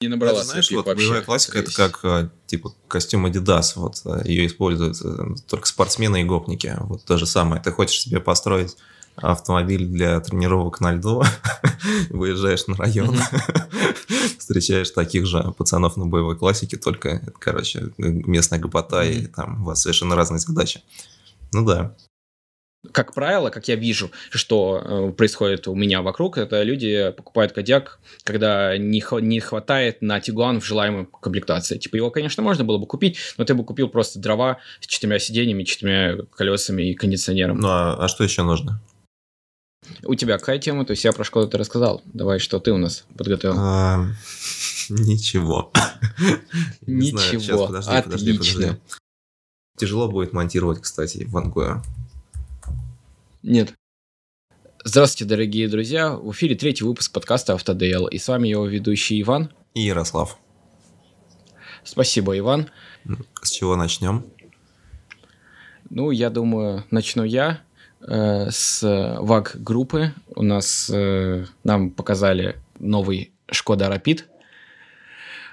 Не набрала Даже, знаешь, вот вообще. боевая классика То это как э, типа костюм Adidas, вот э, ее используют э, только спортсмены и гопники. Вот то же самое. Ты хочешь себе построить автомобиль для тренировок на льду, выезжаешь на район, встречаешь таких же пацанов на боевой классике, только, короче, местная гопота, и там у вас совершенно разные задачи. Ну да. Как правило, как я вижу, что э, происходит у меня вокруг, это люди покупают кодяк, когда не, не хватает на Тигуан в желаемой комплектации. Типа его, конечно, можно было бы купить, но ты бы купил просто дрова с четырьмя сиденьями, четырьмя колесами и кондиционером. Ну а, а что еще нужно? У тебя какая тема? То есть я про школу ты рассказал. Давай, что ты у нас подготовил? А, Ничего. Ничего. подожди, подожди, Отлично. подожди. Тяжело будет монтировать, кстати, в Вангое. Нет. Здравствуйте, дорогие друзья. В эфире третий выпуск подкаста «Автодейл». И с вами его ведущий Иван. И Ярослав. Спасибо, Иван. С чего начнем? Ну, я думаю, начну я э, с ВАГ-группы. У нас э, нам показали новый Шкода Rapid.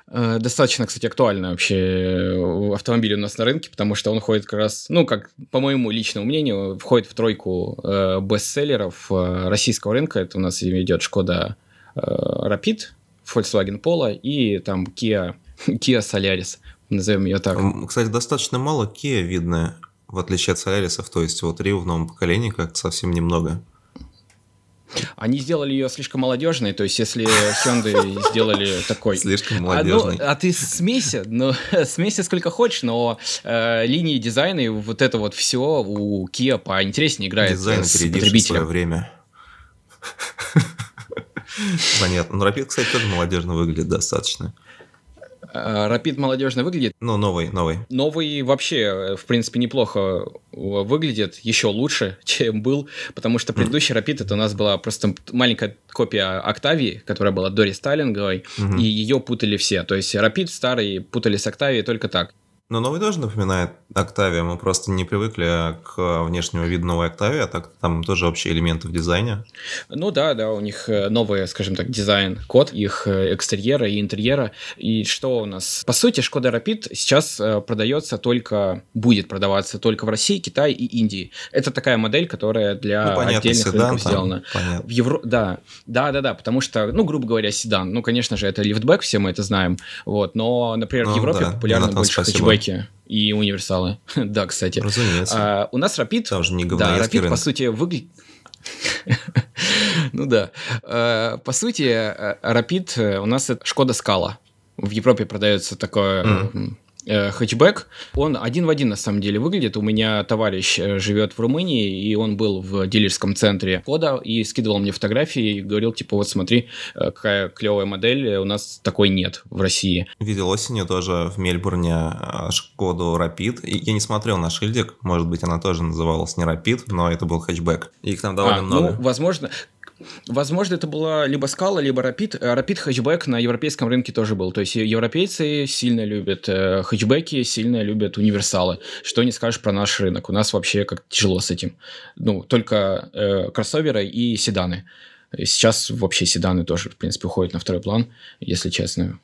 Э, Достаточно, кстати, актуальный вообще э, автомобиль у нас на рынке, потому что он ходит как раз, ну, как по моему личному мнению, входит в тройку э, бестселлеров э, российского рынка. Это у нас идет Шкода э, Rapid, Volkswagen Polo и там Kia, Kia Solaris, назовем ее так. Кстати, достаточно мало Kia видно, в отличие от Солярисов. То есть вот Рио в новом поколении как-то совсем немного. Они сделали ее слишком молодежной, то есть если Hyundai сделали такой... Слишком А, ну, а ты смейся, ну, смейся сколько хочешь, но э, линии дизайна и вот это вот все у Kia поинтереснее играет Дизайн, с опередивший свое потребителем. время. Понятно. Ну, Рапид, кстати, тоже молодежно выглядит достаточно. Э, Rapid молодежно выглядит. Ну, новый, новый. Новый вообще, э, в принципе, неплохо э, выглядит, еще лучше, чем был, потому что предыдущий Rapid это у нас была просто маленькая копия Октавии, которая была до рестайлинговой, Мгм. и ее путали все. То есть Rapid старый путали с Октавией только так. Но новый тоже напоминает Октавия. Мы просто не привыкли к внешнему виду новой Октавии, а так там тоже общие элементы в дизайне. Ну да, да, у них э, новый, скажем так, дизайн-код их э, экстерьера и интерьера. И что у нас? По сути, Шкода Rapid сейчас э, продается только, будет продаваться только в России, Китае и Индии. Это такая модель, которая для ну, понятно, отдельных седан рынков там, сделана. понятно. В Евро... Да, да, да, да, потому что, ну, грубо говоря, седан. Ну, конечно же, это лифтбэк, все мы это знаем. Вот, но, например, Ну в Европе да, Jonathan, больше спасибо. Хэтчбеки и универсалы. да, кстати. Разумеется. А, у нас Rapid Там же не да, говноедский Rapid, по рынок. сути, выглядит... ну да. Э, По сути, э, Rapid э, у нас это Шкода Скала. В Европе продается такой Мгм. Э, хэтчбэк. Он один в один на самом деле выглядит. У меня товарищ э, живет в Румынии, и он был в дилерском центре Кода и скидывал мне фотографии и говорил, типа, вот смотри, э, какая клевая модель, у нас такой нет в России. Видел осенью тоже в Мельбурне Шкоду. И я не смотрел на шильдик. Может быть, она тоже называлась не Рапид, но это был хэтчбэк. Их там довольно А, много. Ну, возможно, возможно, это была либо скала, либо Rapid. Э, Rapid хэтчбэк на европейском рынке тоже был. То есть европейцы сильно любят э, хэтчбеки, сильно любят универсалы. Что не скажешь про наш рынок. У нас вообще как тяжело с этим. Ну, только э, кроссоверы и седаны. Сейчас вообще седаны тоже, в принципе, уходят на второй план, если честно.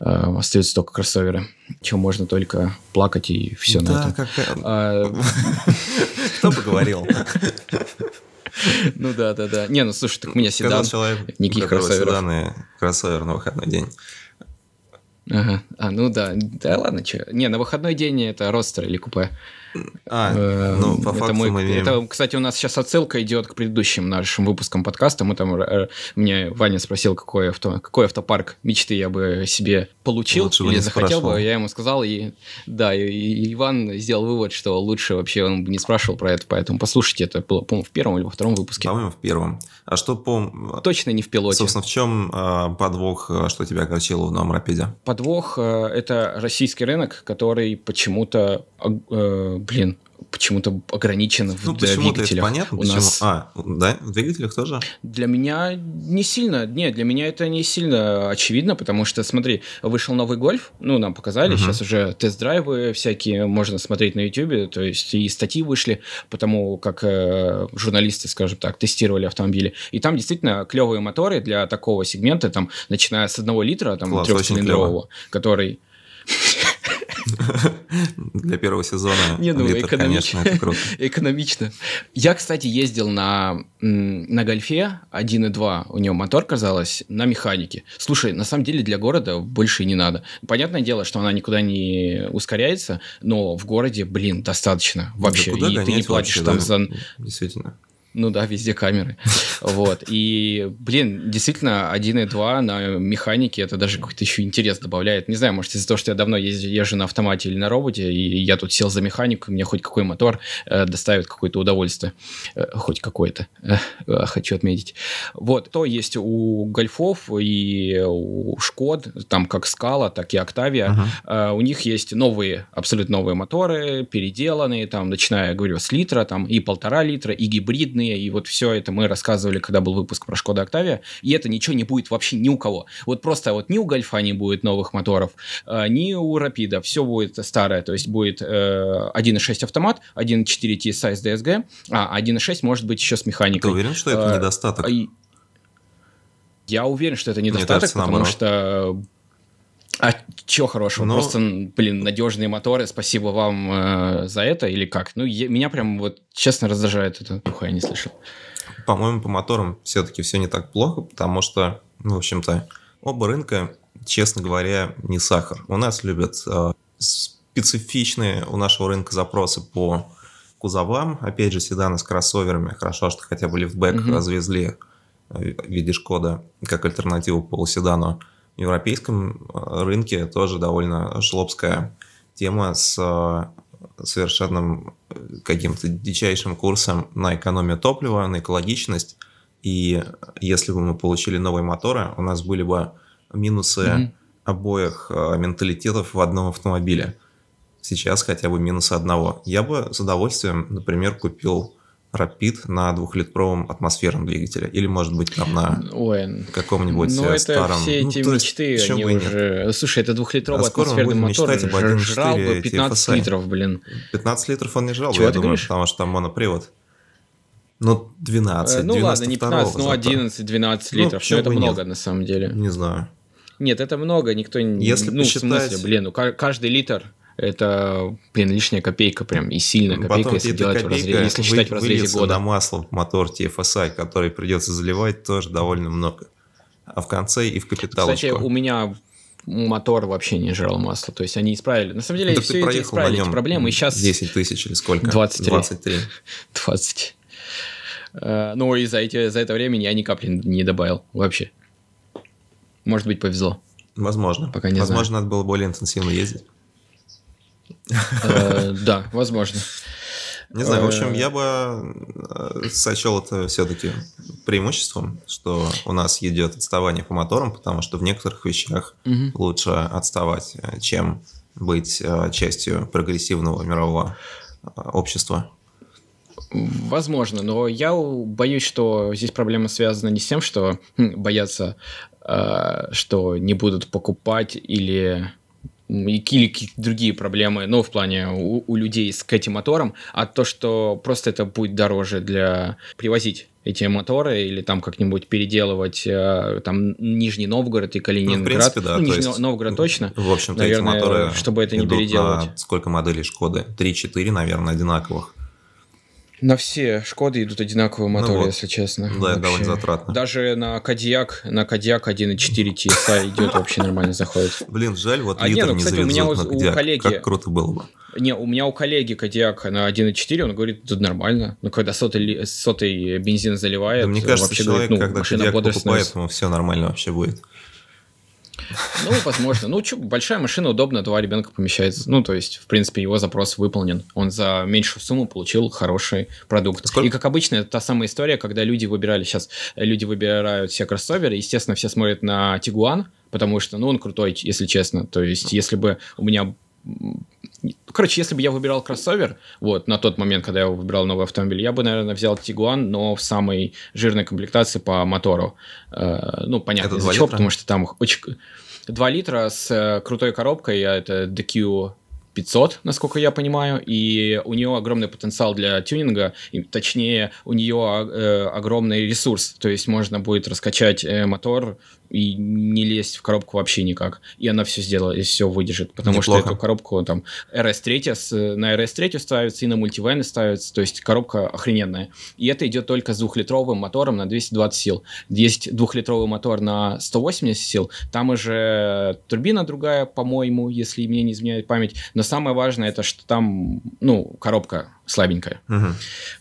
Э, остаются только кроссоверы. Чем можно только плакать и все на да, этом. какая- А, Кто бы говорил? ну да, да, да. Не, ну слушай, так у меня седан. никаких кроссоверов. седан и кроссовер на выходной день. Ага. А, ну да. Да ладно, что. Не, на выходной день это ростер или купе. А, Э, ну, по это факту мы имеем... это, кстати, у нас сейчас отсылка идет к предыдущим нашим выпускам подкаста. Мы там, э, мне Ваня спросил, какой, авто, какой автопарк мечты я бы себе получил Лучше или захотел спрашивал. бы. Я ему сказал, и да, и, и Иван сделал вывод, что лучше вообще он бы не спрашивал про это, поэтому послушайте, это было, по-моему, в первом или во втором выпуске. По-моему, в первом. А что по... Точно не в пилоте. Собственно, в чем э, подвох, э, что тебя огорчило в новом Рапиде? Подвох э, это российский рынок, который почему-то, э, блин, почему-то ограничен ну, в почему-то это двигателях. понятно, У почему. нас А, да, в двигателях тоже? Для меня не сильно, нет, для меня это не сильно очевидно, потому что, смотри, вышел новый гольф, ну, нам показали, Мгм. сейчас уже тест-драйвы всякие можно смотреть на YouTube, то есть и статьи вышли, потому как э, журналисты, скажем так, тестировали автомобили. И там действительно клевые моторы для такого сегмента, там, начиная с одного литра, там, трехцилиндрового, который... Для первого сезона Не, ну, литр, экономично. конечно, это круто. Экономично. Я, кстати, ездил на, на гольфе 1.2, у него мотор, казалось, на механике. Слушай, на самом деле для города больше и не надо. Понятное дело, что она никуда не ускоряется, но в городе, блин, достаточно вообще. Да куда и ты не платишь вообще, там да? за... Действительно. Ну да, везде камеры. Вот. И, блин, действительно, 1.2 на механике это даже какой-то еще интерес добавляет. Не знаю, может, из-за того, что я давно езжу, езжу на автомате или на роботе, и я тут сел за механику, и мне хоть какой мотор э, доставит какое-то удовольствие. Э, хоть какое-то. Э, э, хочу отметить. Вот. То есть у гольфов и у Шкод, там как Скала, так и Октавия, Ага. Uh, у них есть новые, абсолютно новые моторы, переделанные, там, начиная, говорю, с литра, там, и полтора литра, и гибридные, и вот все это мы рассказывали, когда был выпуск про Шкода Октавия, и это ничего не будет вообще ни у кого. Вот просто вот ни у Гольфа не будет новых моторов, а, ни у Рапида, все будет старое, то есть будет э, 1.6 автомат, 1.4 TSI с DSG, а 1.6 может быть еще с Ты механикой. уверен, что это А, недостаток? А Я уверен, что это недостаток, кажется, потому наоборот. что... А чего хорошего? Ну- Просто, блин, надежные моторы, спасибо вам э, за это или как? Ну, я- меня прям вот честно раздражает это. Ух, я не слышал. По-моему, по моторам все-таки все не так плохо, потому что, ну, в общем-то, оба рынка, честно говоря, не сахар. У нас любят э, специфичные у нашего рынка запросы по кузовам. Опять же, седаны с кроссоверами. Хорошо, что хотя бы лифтбэк Мгм. развезли э, в виде Шкода как альтернативу полуседану. Европейском э, рынке тоже довольно жлобская тема с э, совершенным э, каким-то дичайшим курсом на экономию топлива, на экологичность. И если бы мы получили новые моторы, у нас были бы минусы Мгм. обоих менталитетов в одном автомобиле. Сейчас хотя бы минус одного. Я бы с удовольствием, например, купил Rapid на двухлитровом атмосферном двигателе. Или, может быть, там на Ой, каком-нибудь ну э, это старом... все Ну, эти есть, мечты, почему они и нет? уже... Слушай, это двухлитровый А атмосферный мотор, мечтать об ж- 1.4 жрал бы 15 TFSI. литров, блин. 15 литров он не жрал, Чего я думаю, говоришь? потому что там монопривод. Ну, 12. Э, ну ладно, не 92 15, ну зато. 11-12 Ну, литров, почему это и нет? много на самом деле. Не знаю. Нет, это много, никто не... Если ну, в посчитать- смысле, блин, ну ка- каждый литр это, блин, лишняя копейка прям, и сильная копейка, Потом если делать в разрезе, если считать в разрезе года. на масло мотор TFSI, который придется заливать, тоже довольно много. А в конце и в капиталочку. Кстати, у меня мотор вообще не жрал масло, то есть они исправили. На самом деле, так все эти на исправили эти проблемы, и сейчас 10 тысяч или сколько? 23. 23. 20. Э, Ну, и за, эти, за это время я ни капли не добавил вообще. Может быть, повезло. Возможно. Пока не Возможно, надо было более интенсивно ездить. Э, Да, возможно. Не знаю, в Э, общем, я бы э, сочел это все-таки преимуществом, что у нас идет отставание по моторам, потому что в некоторых вещах лучше отставать, чем быть частью прогрессивного мирового общества. Возможно, но я боюсь, что здесь проблема связана не с тем, что хм, боятся, что не будут покупать или и- или какие-то другие проблемы, ну, в плане у, у людей с к этим моторам, а то, что просто это будет дороже для привозить эти моторы или там как-нибудь переделывать э, там Нижний Новгород и Ну, в Калининград. принципе, да. Ну, то Нижний есть, Новгород точно. В общем-то, Наверное, эти моторы чтобы это не переделывать. на сколько моделей Шкоды? 3-4, наверное, одинаковых. На все Шкоды идут одинаковые моторы, Ну вот. если честно. Да, Вообще. довольно затратно. Даже на Кадьяк, на Кадьяк 1.4 TSI идет вообще нормально заходит. Блин, жаль, вот А не, литр ну, не кстати, у меня завезут у- на у коллеги- Как круто было бы. Не, у меня у коллеги Кадьяк на 1.4, он говорит, тут нормально. Ну, когда сотый, сотый бензин заливает, Да мне кажется, вообще человек, говорит, ну, когда машина бодро покупает, ему все нормально вообще будет. Ну, возможно. Ну, чё, большая машина, удобно, два ребенка помещается. Ну, то есть, в принципе, его запрос выполнен. Он за меньшую сумму получил хороший продукт. Сколько? И, как обычно, это та самая история, когда люди выбирали сейчас, люди выбирают все кроссоверы, естественно, все смотрят на Тигуан, потому что, ну, он крутой, если честно. То есть, если бы у меня Короче, если бы я выбирал кроссовер, вот, на тот момент, когда я выбирал новый автомобиль, я бы, наверное, взял Тигуан, но в самой жирной комплектации по мотору. Э, ну, понятно, из-за чего, потому что там очень... 2 литра с э, крутой коробкой, а это DQ 500, насколько я понимаю, и у нее огромный потенциал для тюнинга, и, точнее, у нее э, огромный ресурс, то есть можно будет раскачать э, мотор и не лезть в коробку вообще никак. И она все сделала, и все выдержит. Потому Неплохо. что эту коробку там RS3 на RS3 ставится и на мультивены ставится. То есть коробка охрененная. И это идет только с двухлитровым мотором на 220 сил. Есть двухлитровый мотор на 180 сил. Там уже турбина другая, по-моему, если мне не изменяет память. Но самое важное, это что там, ну, коробка слабенькая. Угу.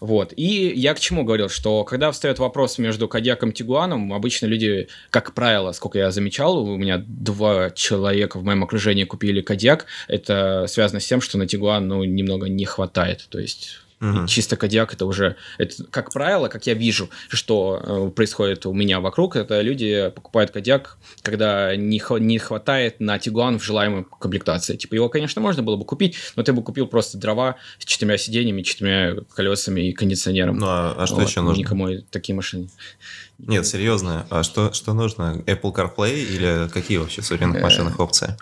Вот. И я к чему говорил, что когда встает вопрос между Кадьяком и Тигуаном, обычно люди, как правило, сколько я замечал, у меня два человека в моем окружении купили Кадьяк, это связано с тем, что на Тигуан, ну, немного не хватает. То есть Угу. Чисто кодиак это уже, это, как правило, как я вижу, что э, происходит у меня вокруг, это люди покупают кодиак, когда не, не хватает на Тигуан в желаемой комплектации. Типа его, конечно, можно было бы купить, но ты бы купил просто дрова с четырьмя сиденьями, четырьмя колесами и кондиционером. Ну а, а что вот, еще нужно? Никому такие машины. Нет, серьезно, а что, что нужно? Apple CarPlay или какие вообще в современных э, машинах опции?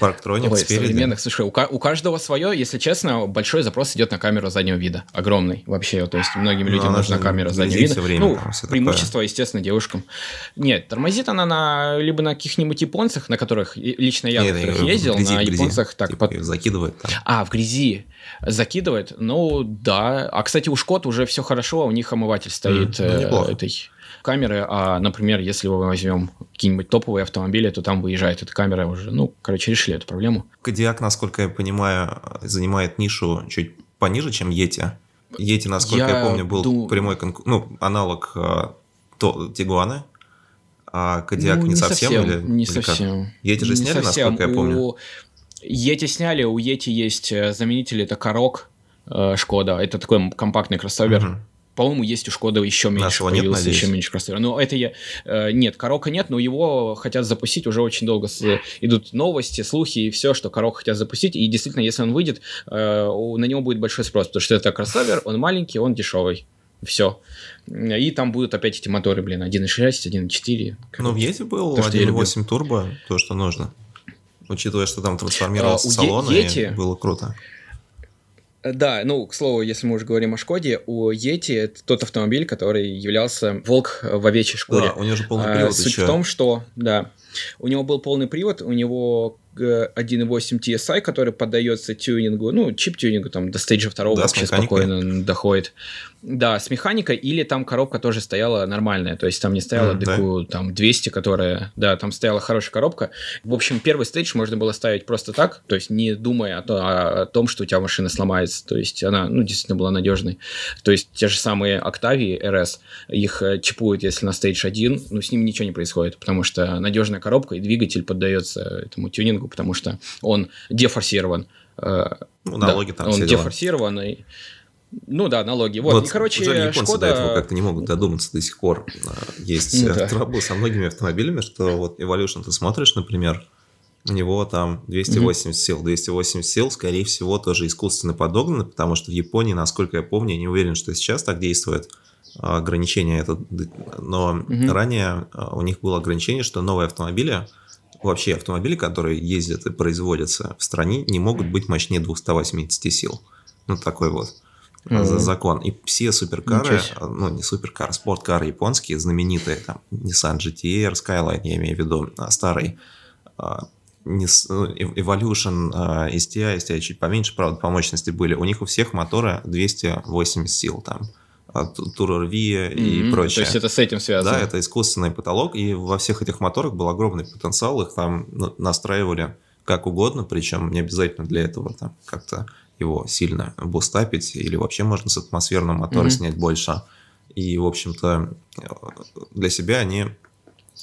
Парктроник спереди. современных, слушай, у, у каждого свое, если честно, большой запрос идет на камеру заднего вида, огромный вообще, то есть многим людям Но нужна камера заднего вида. Время, ну, преимущество, такое. естественно, девушкам. Нет, тормозит она на либо на каких-нибудь японцах, на которых лично я Нет, которых ездил, грязи, на японцах так типа, под... закидывает. Там. А в грязи закидывает, ну да. А кстати у Шкот уже все хорошо, у них омыватель стоит mm, ну, э, этой камеры, а, например, если мы возьмем какие-нибудь топовые автомобили, то там выезжает эта камера уже, ну, короче, решили эту проблему. Кодиак, насколько я понимаю, занимает нишу чуть пониже, чем Yeti. Yeti, насколько я, я помню, был дум... прямой конку... ну, аналог то, Тигуана, а Кодиак ну, не, не совсем, совсем или не или совсем. Как? Yeti же сняли, совсем. насколько я помню. У... Yeti сняли, у Yeti есть э, заменитель, это Корок э, Шкода, это такой компактный кроссовер. Угу. По-моему, есть у Шкода еще меньше Нашего нет, еще меньше кроссовера. Но это я... Э, нет, Корока нет, но его хотят запустить уже очень долго. С, идут новости, слухи и все, что Корока хотят запустить. И действительно, если он выйдет, э, на него будет большой спрос, потому что это кроссовер, он маленький, он дешевый. Все. И там будут опять эти моторы, блин, 1.6, 1.4. Ну, в Езе был 1.8 турбо, то, что нужно. Учитывая, что там трансформировался а, салон, и было круто. Э, да, ну, к слову, если мы уже говорим о Шкоде, у Yeti это тот автомобиль, который являлся волк в овечьей шкуре. Да, у него же полный привод а, Суть еще. в том, что, да, у него был полный привод, у него 1.8 TSI, который поддается тюнингу, ну, чип-тюнингу, там, до стейджа второго да, вообще спокойно доходит. Да, с механикой, или там коробка тоже стояла нормальная, то есть там не стояла mm, ДКУ, да? там 200, которая, да, там стояла хорошая коробка. В общем, первый стейдж можно было ставить просто так, то есть не думая о, то, о том, что у тебя машина сломается, то есть она, ну, действительно была надежной. То есть те же самые Octavia RS, их э, чипуют, если на стейдж 1, но с ними ничего не происходит, потому что надежная коробка и двигатель поддается этому тюнингу, потому что он дефорсирован. Э, ну, налоги да, там Он дефорсированный. Ну да, налоги. Вот, вот и, короче, жаль, японцы Шкода... до этого как-то не могут додуматься до сих пор. Э, есть ну, да. трабл со многими автомобилями, что вот Evolution ты смотришь, например, у него там 280 mm-hmm. сил. 280 сил, скорее всего, тоже искусственно подогнаны, потому что в Японии, насколько я помню, я не уверен, что сейчас так действует, ограничение это, но mm-hmm. ранее э, у них было ограничение, что новые автомобили, вообще автомобили, которые ездят и производятся в стране, не могут быть мощнее 280 сил. Ну, такой вот mm-hmm. закон. И все суперкары, ну, не суперкары, спорткары японские, знаменитые, там, Nissan GTR, Skyline, я имею в виду, а, старый, а, ну, Evolution, а, STI, STI чуть поменьше, правда, по мощности были. У них у всех моторы 280 сил там. Турорви mm-hmm. и прочее. То есть это с этим связано? Да, это искусственный потолок, и во всех этих моторах был огромный потенциал, их там ну, настраивали как угодно, причем не обязательно для этого там как-то его сильно бустапить, или вообще можно с атмосферного мотора mm-hmm. снять больше. И, в общем-то, для себя они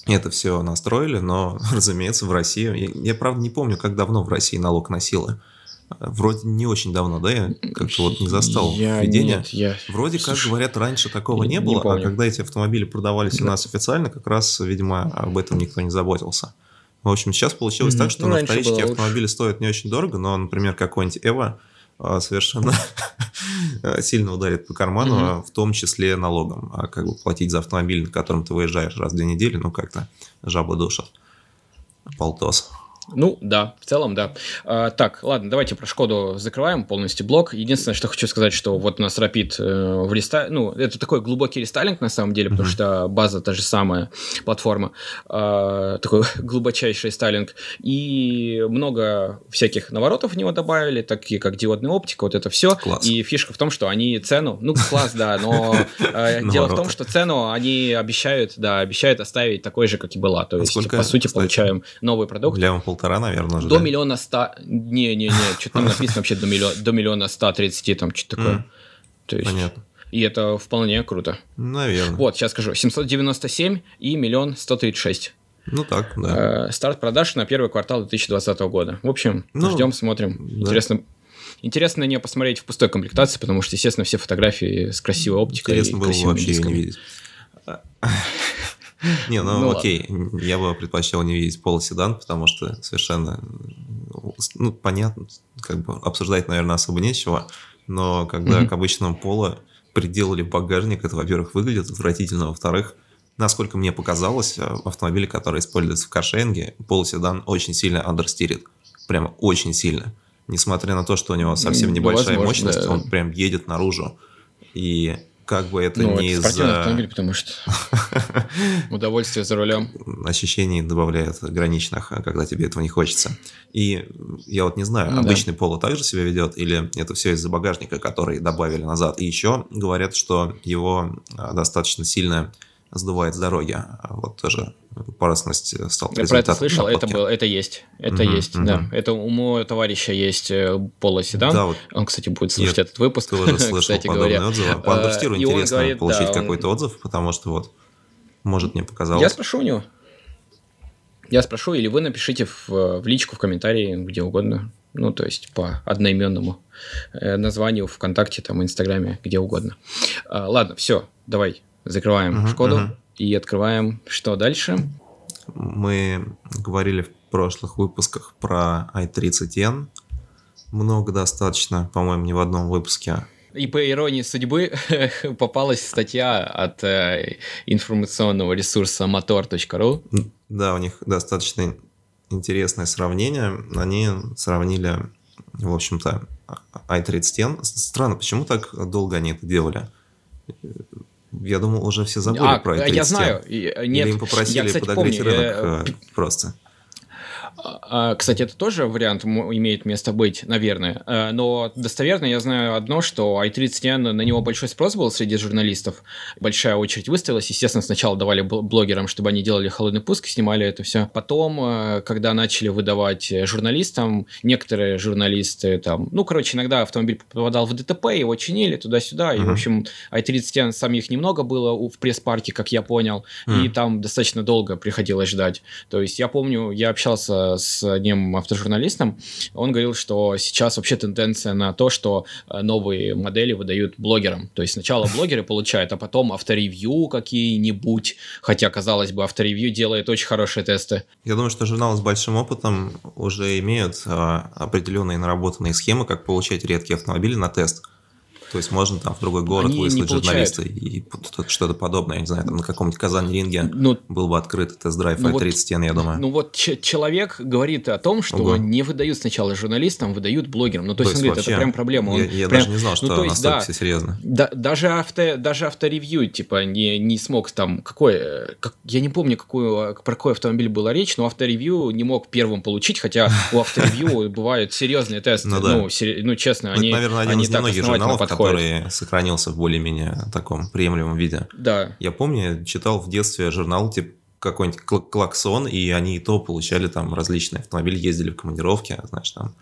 это все настроили, но, разумеется, в России... Я, я, правда, не помню, как давно в России налог на силы. Вроде не очень давно, да, я как-то вот не застал я, введение. Нет, я... Вроде Слушай, как говорят, раньше такого не, не было, не а когда эти автомобили продавались да. у нас официально, как раз, видимо, об этом никто не заботился. В общем, сейчас получилось Мгм. так, что Ну, на вторичке лучше. автомобили стоят не очень дорого, но, например, какой-нибудь Эва а, совершенно сильно ударит по карману, а в том числе налогом. А как бы платить за автомобиль, на котором ты выезжаешь раз в две недели, ну как-то жаба душат. Полтос. Ну, да, в целом, да. А, так, ладно, давайте про Шкоду закрываем полностью блок. Единственное, что хочу сказать, что вот у нас Rapid э, в реста... Ну, это такой глубокий рестайлинг на самом деле, потому что база та же самая, платформа. А, такой глубочайший рестайлинг. И много всяких наворотов в него добавили, такие как диодная оптика, вот это все. Класс. И фишка в том, что они цену... Ну, класс, да, но э, дело в том, что цену они обещают, да, обещают оставить такой же, как и была. То А есть, по сути, получаем новый продукт. Полтора, наверное, уже. До да? миллиона ста... Не-не-не, что-то там написано вообще до миллиона, до миллиона ста тридцати, там что-то такое. То есть, Понятно. и это вполне круто. Наверное. Вот, сейчас скажу, 797 и миллион 136. Ну так, да. Э, старт продаж на первый квартал 2020 года. В общем, Ну, ждем, смотрим. да. Интересно, интересно на нее посмотреть в пустой комплектации, потому что, естественно, все фотографии с красивой оптикой Интересно и было вообще ее не видеть. Не, ну, Ну окей, я бы предпочел не видеть полоседан, потому что совершенно, ну, понятно, как бы обсуждать, наверное, особо нечего, но когда Мгм. к обычному поло приделали багажник, это, во-первых, выглядит отвратительно, во-вторых, насколько мне показалось, э, автомобили, которые используются в каршеринге, полоседан очень сильно андерстирит, прямо очень сильно. Несмотря на то, что у него совсем Ну, небольшая возможно, мощность, да. он прям едет наружу. И как бы это Ну, не это из-за автомобиль, потому что удовольствие за рулем. ощущений добавляет граничных, а когда тебе этого не хочется. И я вот не знаю, Ну да. обычный поло также себя ведет, или это все из-за багажника, который добавили назад. И еще говорят, что его а, достаточно сильно сдувает с дороги. Вот тоже парусность э, стал Я про это слышал, это было, это есть, это Мгм, есть, мгм. да. Это у моего товарища есть э, полоседан. Да, вот Он, кстати, будет слушать Я этот выпуск, тоже слышал кстати подобные говоря. отзывы. По андерстиру он интересно говорит, получить да, он- какой-то отзыв, потому что вот, может, мне Я показалось. спрошу у него. Я спрошу, или вы напишите в, в личку, в комментарии, где угодно. Ну, то есть по одноименному э, названию ВКонтакте, там, Инстаграме, где угодно. А, ладно, все, давай закрываем Мгм, Шкоду мгм. и открываем, что дальше. Мы говорили в прошлых выпусках про i30N. Много достаточно, по-моему, не в одном выпуске. И по иронии судьбы попалась статья от э, информационного ресурса motor.ru. Да, у них достаточно интересное сравнение. Они сравнили, в общем-то, i30N. Странно, почему так долго они это делали? Я думал, уже все забыли А, про i30N. я знаю. э, Нет, Или им попросили я, кстати, подогреть помню, рынок э, э, просто. А, Кстати, это тоже вариант имеет место быть, наверное. Э, Но достоверно я знаю одно, что i30N, на него большой спрос был среди журналистов. Большая очередь выставилась. Естественно, сначала давали бл- блогерам, чтобы они делали холодный пуск, снимали это все. Потом, э, когда начали выдавать журналистам, некоторые журналисты там... Ну, короче, иногда автомобиль попадал в ДТП, его чинили туда-сюда. И, в общем, i30N самих немного было в пресс-парке, как я понял. И М. там достаточно долго приходилось ждать. То есть я помню, я общался с одним автожурналистом, он говорил, что сейчас вообще тенденция на то, что э, новые модели выдают блогерам. То есть сначала блогеры получают, а потом авторевью какие-нибудь, хотя, казалось бы, авторевью делает очень хорошие тесты. Я думаю, что журналы с большим опытом уже имеют а, определенные наработанные схемы, как получать редкие автомобили на тест. То есть можно там в другой город Они выслать журналиста и что-то подобное, я не знаю, там на каком-нибудь Казань-ринге Ну, был бы открыт тест-драйв Ну вот- i30N, я думаю. Ну вот человек говорит о том, что Ого. не выдают сначала журналистам, выдают блогерам. Ну то, есть, он говорит, это прям проблема. Он Я, я прям- даже не знал, что ну, то есть, настолько да. все серьезно. Да, даже, авто, даже авторевью, типа, не, не смог там, какой, э, как, я не помню, какую, про какой автомобиль была речь, но авторевью не мог первым получить, хотя у авторевью бывают серьезные тесты, Ну ну, ну, честно, Ну, они, так основательно подходят. Который сохранился в более-менее таком приемлемом виде. Да, Я помню, я читал в детстве журнал типа какой-нибудь кл- клаксон, и они и то получали там различные автомобили, ездили в командировки, знаешь, там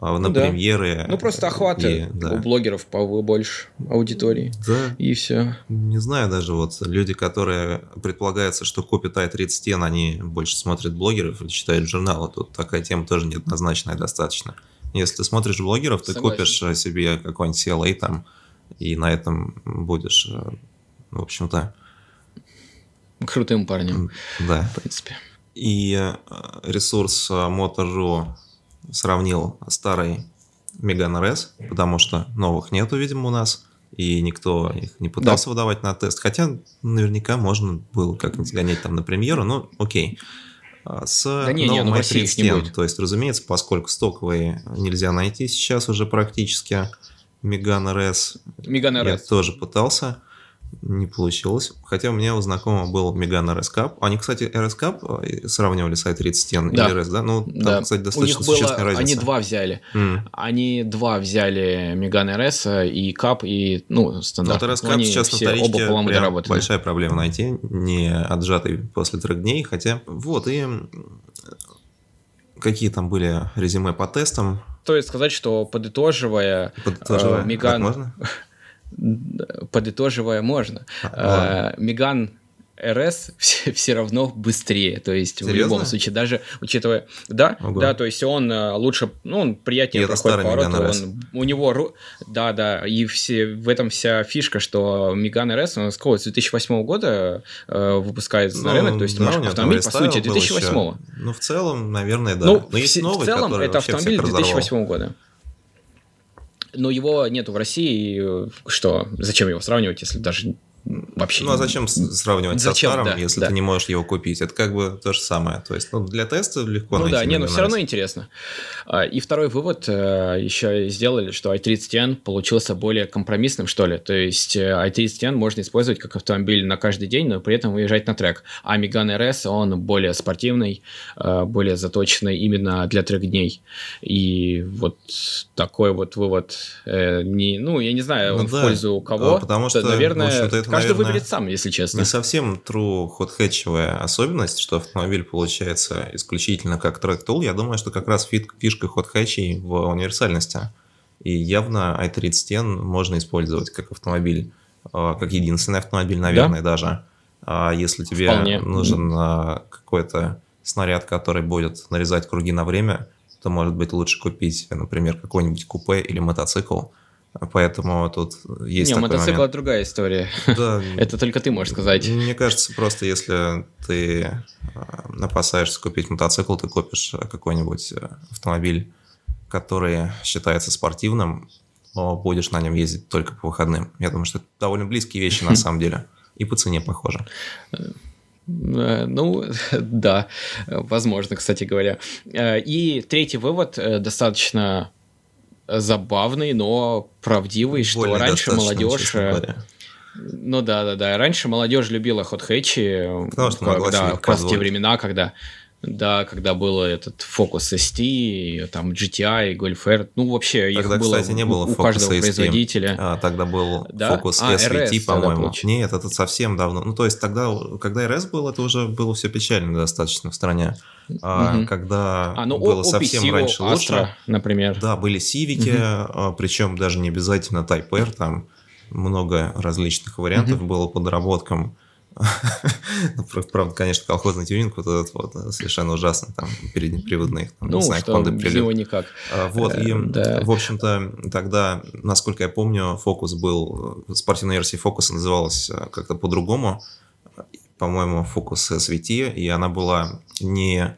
а, на Ну да. премьеры. ну просто охваты И, да. у блогеров побольше аудитории, Да, и все. не знаю даже, вот люди, которые предполагается, что купят i30N, они больше смотрят блогеров или читают журналы, тут такая тема тоже неоднозначная достаточно. Если ты смотришь блогеров, ты Согласен. купишь э, себе какой-нибудь CLA там, и на этом будешь, э, в общем-то, Крутым парнем, да. в принципе. И э, ресурс Motor.ru сравнил старый Megane RS, потому что новых нету, видимо, у нас, и никто их не пытался да. выдавать на тест. Хотя наверняка можно было как-нибудь гонять там на премьеру, но окей. А с да не, новым не, ну, i30 то есть, разумеется, поскольку стоковые нельзя найти сейчас уже практически, Megane RS, Megane RS. я тоже пытался, не получилось. Хотя у меня у знакомого был Megane RS Cup. Они, кстати, RS Cup э, сравнивали с i30 да. и RS, да? Ну, там, да. кстати, достаточно у них существенная было, разница. Они два взяли. Mm. Они два взяли Megane RS и Cup, и, ну, стандарт. Вот RS Cup они сейчас на вторичке оба прям большая проблема найти, не отжатый после трех дней, хотя... Вот, и какие там были резюме по тестам? Стоит сказать, что подытоживая, подытоживая э, Меган... можно? подытоживая, можно. А, Меган РС все, все равно быстрее, то есть Серьезно? в любом случае, даже учитывая, да, Ого. да, то есть он э, лучше, ну, он приятнее и проходит поворот, он, у него, да, да, и все, в этом вся фишка, что Меган РС, он с какого, с 2008 года э, выпускается ну, на рынок, то есть да, автомобиль, по сути, 2008 -го. Ну, в целом, наверное, да. Ну, Но есть в, новый, в целом, это автомобиль 2008 года но его нету в России, что, зачем его сравнивать, если даже вообще... Ну, а зачем сравнивать зачем, со старым, да, если да. ты не можешь его купить? Это как бы то же самое. То есть, ну, для теста легко Ну да, не, но все равно интересно. А, и второй вывод э, еще сделали, что i30N получился более компромиссным, что ли. То есть, э, i30N можно использовать как автомобиль на каждый день, но при этом выезжать на трек. А Megane RS, он более спортивный, э, более заточенный именно для трек-дней. И вот такой вот вывод, не, ну, я не знаю, ну, в да, пользу кого. Потому что, наверное, это Каждый наверное, выберет сам, если честно. Не совсем true hot хэтчевая особенность, что автомобиль получается исключительно как трек-тул. Я думаю, что как раз фишка hot хэтчей в универсальности. И явно i30N можно использовать как автомобиль, а, как единственный автомобиль, наверное, да? даже. А если тебе Вполне. нужен а, какой-то снаряд, который будет нарезать круги на время, то, может быть, лучше купить, например, какой-нибудь купе или мотоцикл, Поэтому тут есть Не, такой мотоцикл момент. другая история. Да. Это только ты можешь сказать. Мне кажется, просто если ты а, опасаешься купить мотоцикл, ты купишь какой-нибудь э, автомобиль, который считается спортивным, но будешь на нем ездить только по выходным. Я думаю, что это довольно близкие вещи на самом деле. И по цене похоже. Э, ну, да, возможно, кстати говоря. Э, и третий вывод достаточно забавный, но правдивый, что Более раньше молодежь... Э, ну да, да, да. Раньше молодежь любила хот хэтчи, когда, как раз те времена, когда да, когда был этот Focus ST, там GTI, Golf R, ну вообще тогда, их было кстати, не было у Focus каждого ST. производителя. А, тогда был да? Focus а, SVT, по-моему. Нет, это совсем давно. Ну то есть тогда, когда RS был, это уже было все печально достаточно в стране. А, угу. Когда а, ну, было совсем раньше Astra, лучше. например. Да, были Civic, угу. А, причем даже не обязательно Type R, там много различных вариантов угу. было подработкам. Правда, конечно, колхозный тюнинг вот этот вот э, совершенно ужасно, там, переднеприводные, там, ну, не знаю, что без него никак. А, вот, и, да. в общем-то, тогда, насколько я помню, фокус был, э, спортивная версия фокуса называлась э, как-то по-другому, по-моему, фокус SVT, и она была не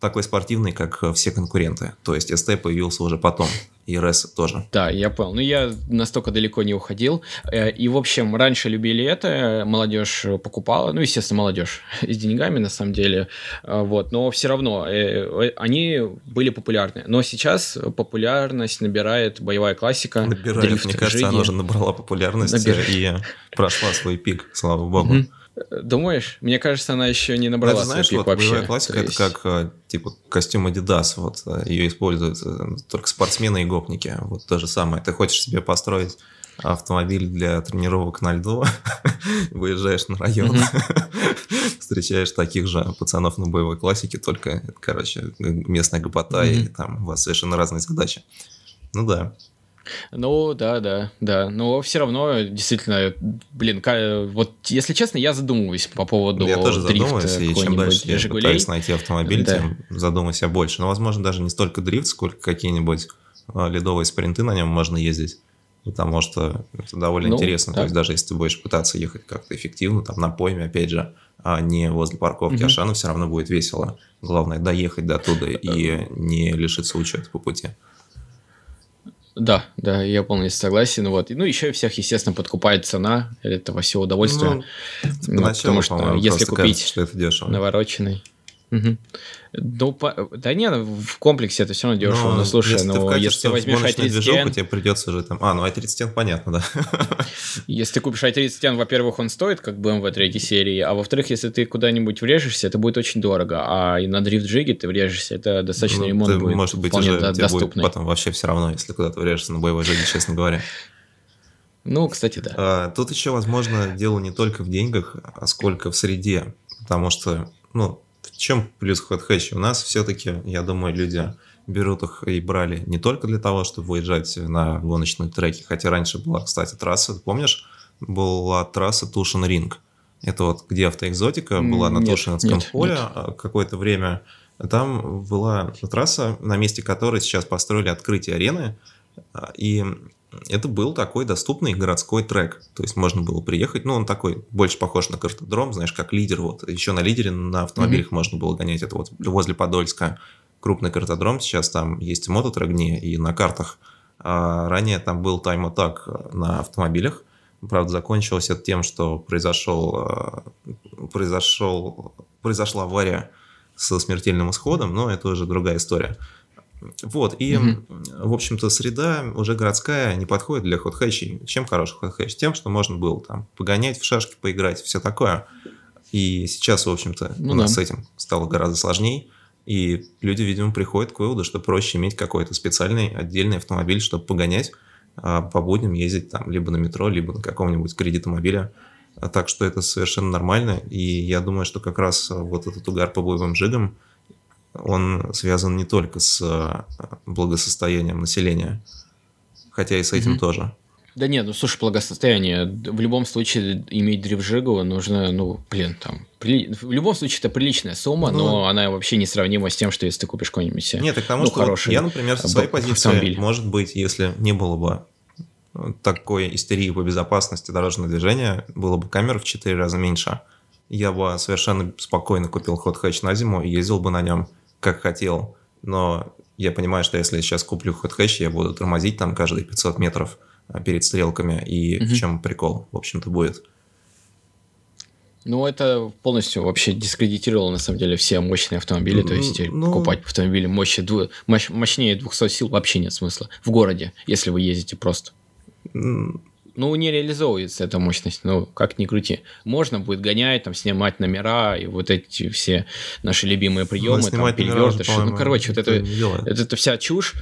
такой спортивный, как все конкуренты. То есть ST появился уже потом, и RS тоже. Да, я понял. Ну, я настолько далеко не уходил. Э, и, в общем, раньше любили это, молодежь покупала, ну, естественно, молодежь с деньгами, на самом деле, э, вот, но все равно э, они были популярны. Но сейчас популярность набирает боевая классика. Набирает, дрифт, мне кажется, жиги. она уже набрала популярность Набирает. и прошла свой пик, слава богу. Думаешь? Мне кажется, она еще не набрала Даже, знаешь, вот вообще. боевая классика есть... это как э, типа костюм Adidas, вот э, ее используют э, только спортсмены и гопники. Вот то же самое. Ты хочешь себе построить автомобиль для тренировок на льду, выезжаешь на район, встречаешь таких же пацанов на боевой классике, только, короче, местная гопота, и там у вас совершенно разные задачи. Ну да. Ну, да, да, да. Но все равно, действительно, блин, вот если честно, я задумываюсь по поводу Я тоже задумываюсь, и чем дальше я Жигулей. пытаюсь найти автомобиль, да. тем задумаюсь я больше. Но, возможно, даже не столько дрифт, сколько какие-нибудь а, ледовые спринты на нем можно ездить. Потому что это довольно ну, интересно. Так. То есть даже если ты будешь пытаться ехать как-то эффективно, там на пойме, опять же, а не возле парковки Мгм. Ашана, все равно будет весело. Главное доехать до туда и не лишиться учета по пути. Да, да, я полностью согласен. Вот. Ну, еще и всех, естественно, подкупает цена этого всего удовольствия. Ну, Ну, Поначалу, потому что если купить кажется, что это дешево. навороченный. Мгм. Ну, по- да не, ну, в комплексе это все равно дешево. Ну, слушай, если ты ну, вкатишься если ты возьмешь гоночную движуху, i30N, тебе придется же там... А, ну i30N понятно, да. если ты купишь i30N, во-первых, он стоит, как BMW третьей серии, а во-вторых, если ты куда-нибудь врежешься, это будет очень дорого, а и на дрифт-джиге ты врежешься, это достаточно Ну, ремонт ты, будет может быть, вполне уже доступный. потом вообще все равно, если куда ты врежешься на боевой жиге, честно говоря. Ну, кстати, да. А, Тут еще, возможно, дело не только в деньгах, а сколько в среде. Потому что, ну, чем плюс ход хэтча? У нас все-таки, я думаю, люди берут их и брали не только для того, чтобы выезжать на гоночные треки, хотя раньше была, кстати, трасса, помнишь, была трасса Тушин Ринг. Это вот где автоэкзотика была на Нет, Тушинском нет, поле нет. а, какое-то время. Там была трасса, на месте которой сейчас построили открытие арены, а, и это был такой доступный городской трек. То есть можно было приехать, ну, он такой, больше похож на картодром, знаешь, как лидер. Вот еще на лидере на автомобилях можно было гонять. Это вот возле Подольска крупный картодром. Сейчас там есть мототрек дни и на картах. А ранее там был тайм-атак на автомобилях. Правда, закончилось это тем, что произошел, э, произошел, произошла авария со смертельным исходом, но это уже другая история. Вот, и, Мгм. в общем-то, среда уже городская не подходит для хот-хэтчей. Чем хороший хот-хэтч? Тем, что можно было там погонять, в шашки поиграть, все такое. И сейчас, в общем-то, Ну у нас да. с этим стало гораздо сложнее. И люди, видимо, приходят к выводу, что проще иметь какой-то специальный отдельный автомобиль, чтобы погонять, а по будням ездить там либо на метро, либо на каком-нибудь кредитомобиле. А Так что это совершенно нормально. И я думаю, что как раз а, вот этот угар по боевым жигам, он связан не только с а, благосостоянием населения, хотя и с этим Мгм. тоже. Да нет, ну слушай, благосостояние. В любом случае иметь дрифт-жигу нужно, ну, блин, там. прили- В любом случае это приличная сумма, Ну, но она вообще несравнима с тем, что если ты купишь какой-нибудь себе. Нет, и к тому, ну, что хороший я, например, со своей позиции, автомобиль. может быть, если не было бы э, такой истерии по безопасности дорожного движения, было бы камер в 4 раза меньше, я бы совершенно спокойно купил ход хэтч на зиму и ездил бы на нем как хотел. Но я понимаю, что если я сейчас куплю ход хэтч, я буду тормозить там каждые 500 метров э, перед стрелками. И Мгм. в чем прикол, в общем-то, будет. Ну, это полностью вообще дискредитировало, на самом деле, все мощные автомобили. То есть, Ну, покупать автомобили мощи, дву- мощ- мощнее 200 сил вообще нет смысла. В городе, если вы ездите просто. Ну, не реализовывается эта мощность, ну, как ни крути. Можно будет гонять, там, снимать номера и вот эти все наши любимые приемы, ну, там, перевертыши. Ну, короче, вот это, это, это вся чушь.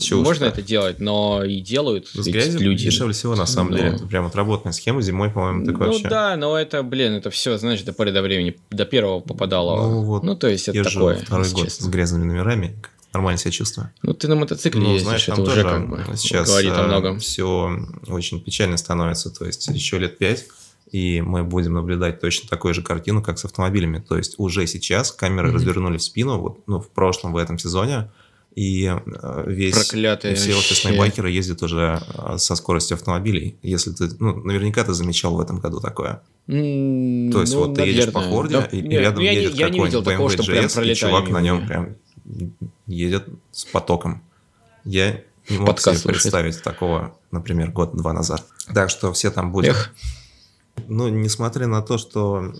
Чушь, Можно да. это делать, но и делают С эти люди. дешевле всего, на самом Ну, деле. Это прям отработанная схема. Зимой, по-моему, так ну вообще. да, но это, блин, это все, знаешь, до поры до времени, до первого попадало. Ну, вот ну то есть это такое, второй год честно. с грязными номерами. Нормально себя чувствую. Ну ты на мотоцикле Ну, ездишь, знаешь, это там уже тоже как бы сейчас говорит о многом. все очень печально становится. То есть еще лет пять, и мы будем наблюдать точно такую же картину, как с автомобилями. То есть уже сейчас камеры Мгм. развернули в спину, вот, ну, в прошлом, в этом сезоне, и э, весь, Проклятые все офисные вообще. байкеры ездят уже э, со скоростью автомобилей. Если ты, ну, наверняка ты замечал в этом году такое. М, То есть ну, вот ты едешь по наверное. Хорде, Да, и, нет, рядом я едет какой-нибудь такого, BMW что прям GS, и чувак на нем прям едет с потоком. Я не мог Подкаст себе представить такого, например, год-два назад. Так что все там будут. Эх. Ну, несмотря на то, что,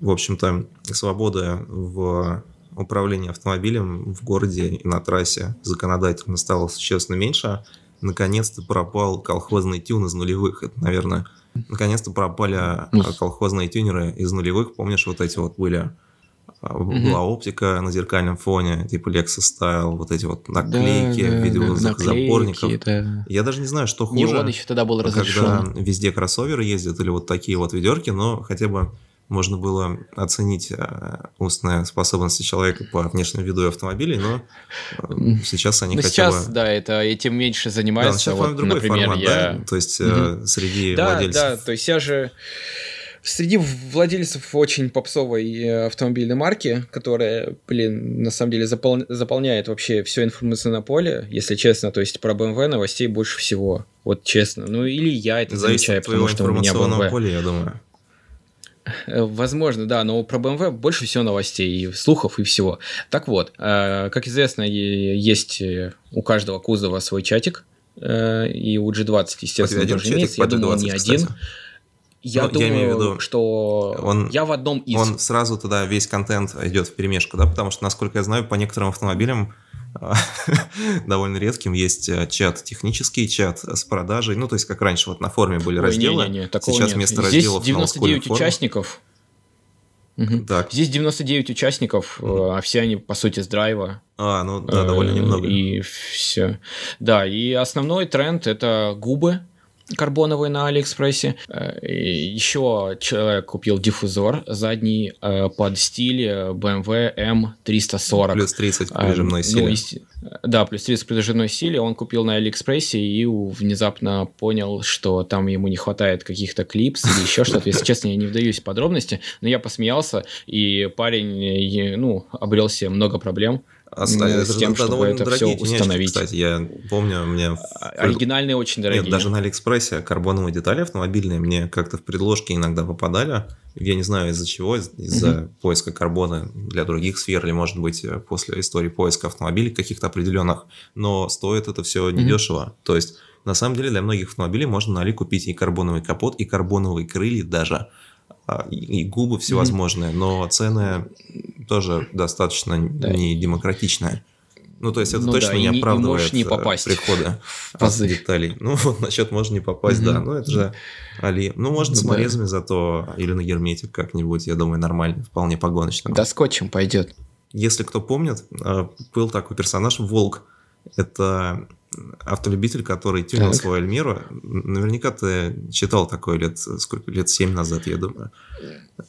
в общем-то, свобода в управлении автомобилем в городе и на трассе законодательно стало существенно меньше, наконец-то пропал колхозный тюн из нулевых. Это, наверное, наконец-то пропали колхозные тюнеры из нулевых. Помнишь, вот эти вот были а, была оптика на зеркальном фоне, типа Lexus Style, вот эти вот наклейки в виде вот этих заборников. Это... Я даже не знаю, что хуже Неон еще тогда был когда везде кроссоверы ездят или вот такие вот ведерки, но хотя бы можно было оценить э, умственные способности человека по внешнему виду автомобилей, но э, сейчас они Ну, хотя сейчас, бы... да, это этим меньше Да, но занимается. сейчас, вот, другой например, формат, я... да? То есть э, среди Да, владельцев... да, то есть я же среди владельцев очень попсовой э, автомобильной марки, которая, блин, на самом деле запол- заполняет вообще все информационное поле, если честно, то есть про BMW новостей больше всего, вот честно. Ну или я это Зависит замечаю, потому что у меня BMW. поля, я думаю. Э, возможно, да, но про BMW больше всего новостей, и слухов и всего. Так вот, э, как известно, есть у каждого кузова свой чатик, и у G20, естественно, тоже имеется. Я думаю, он не один. Я ну, думаю, я имею в виду, что он, я в одном из. Он сразу туда весь контент идет в перемешку, да, потому что, насколько я знаю, по некоторым автомобилям довольно редким есть э, чат технический, чат с продажей. Ну, то есть, как раньше, вот на форуме были Ой, разделы. Не, не, не, Сейчас нет. вместо Здесь разделов 99 участников. Угу. Так. Здесь 99 участников, угу. а все они, по сути, с драйва. А, ну да, довольно э, немного. И все. Да, и основной тренд это губы карбоновый на Алиэкспрессе. Э, Еще человек купил диффузор задний э, под стиль BMW M340. Плюс 30 к прижимной силе. Ну, да, плюс 30 к прижимной силе. Он купил на Алиэкспрессе и внезапно понял, что там ему не хватает каких-то клипс или еще что-то. Если честно, я не вдаюсь в подробности, но я посмеялся, и парень ну, обрел себе много проблем Оставили. С тем, чтобы это все установить. Кстати, я помню, мне... А, оригинальные очень дорогие. Нет, даже на Алиэкспрессе карбоновые детали автомобильные мне как-то в предложке иногда попадали. Я не знаю из-за чего, из-за mm-hmm. поиска карбона для других сфер, или, может быть, после истории поиска автомобилей каких-то определенных. Но стоит это все недешево. Mm-hmm. То есть, на самом деле, для многих автомобилей можно на Али купить и карбоновый капот, и карбоновые крылья даже и губы всевозможные, mm-hmm. но цены тоже достаточно да. не демократичные. Ну, то есть это ну, точно да, не оправдывает не, не попасть прихода в деталей. Ну, вот насчет можно не попасть, да. Ну, это же Али. Ну, можно ну, с морезами, да. зато или на герметик как-нибудь, я думаю, нормально, вполне погоночно. Да, скотчем пойдет. Если кто помнит, а, был такой персонаж Волк. Это автолюбитель, который тюнил так. свою Альмиру. Наверняка ты читал такое лет, сколько, лет 7 назад, я думаю.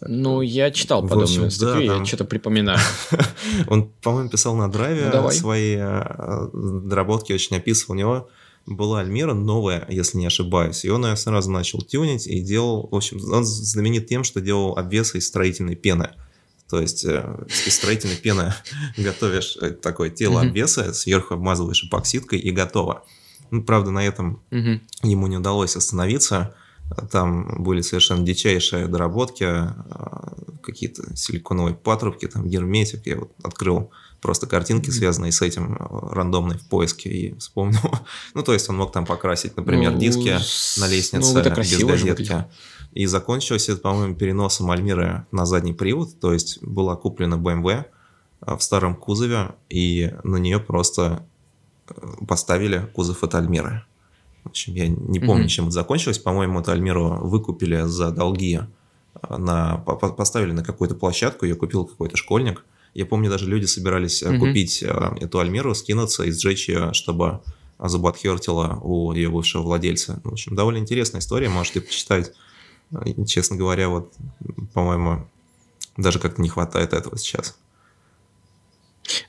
Ну, я читал подобную общем, статью, да, там... я что-то припоминаю. Он, по-моему, писал на драйве ну, свои э, доработки, очень описывал. У него была Альмира новая, если не ошибаюсь, и он ее сразу начал тюнить и делал, в общем, он знаменит тем, что делал обвесы из строительной пены. То есть э, из строительной пены готовишь э, такое тело обвеса, сверху обмазываешь эпоксидкой и готово. Ну, правда, на этом ему не удалось остановиться. Там были совершенно дичайшие доработки, э, какие-то силиконовые патрубки, там герметик. Я вот открыл просто картинки, связанные с этим, рандомные в поиске, и вспомнил. ну, то есть он мог там покрасить, например, ну, диски на лестнице ну, без газетки. И закончилось это, по-моему, переносом Альмиры на задний привод, то есть была куплена BMW а, в старом кузове, и на нее просто э, поставили кузов от Альмиры. В общем, я не помню, mm-hmm. чем это закончилось. По-моему, эту Альмиру выкупили за долги, а, на, поставили на какую-то площадку, ее купил какой-то школьник. Я помню, даже люди собирались mm-hmm. купить эту Альмиру, скинуться и сжечь ее, чтобы забатхертила у ее бывшего владельца. В общем, довольно интересная история, можете почитать честно говоря, вот, по-моему, даже как-то не хватает этого сейчас.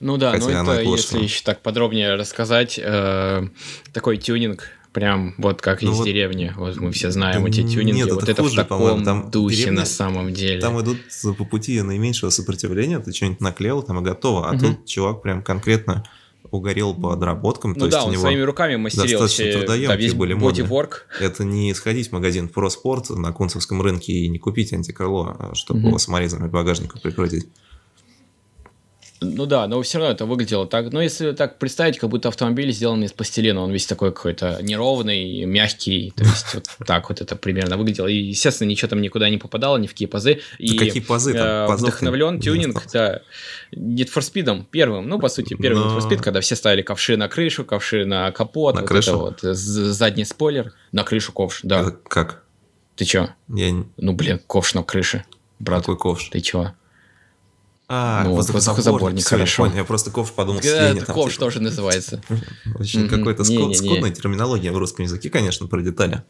Ну да, Хотя ну это, если еще так подробнее рассказать, э, такой тюнинг, прям вот как ну из вот, деревни, вот мы все знаем эти тюнинги, нет, вот это, это хуже, в таком там духе деревня, на самом деле. Там идут по пути наименьшего сопротивления, ты что-нибудь наклеил там и готово, а угу. тут чувак прям конкретно угорел по отработкам. Ну то да, есть он у него своими руками мастерил достаточно все, да, весь были бодиворк. Это не сходить в магазин ProSport на Кунцевском рынке и не купить антикрыло, а чтобы mm-hmm. его саморезами багажника прикрутить. Ну да, но все равно это выглядело так. Ну, если так представить, как будто автомобиль сделан из пластилина, он весь такой какой-то неровный, мягкий. То есть вот так вот это примерно выглядело. И, естественно, ничего там никуда не попадало, ни в какие пазы. И какие пазы там? Э, вдохновлен тюнинг, да. Need for Speed первым. Ну, по сути, первый но... Need for Speed, когда все ставили ковши на крышу, ковши на капот. На вот крышу? вот, задний спойлер. На крышу ковш, да. Это как? Ты чё? Я... Ну, блин, ковш на крыше. Брат, Какой ковш? Ты чё? А, ну, воздухозаборник, хорошо. Я, просто ковш подумал, слени, там, ковш типа. тоже называется. Очень какой-то скудная терминология в русском языке, конечно, про детали.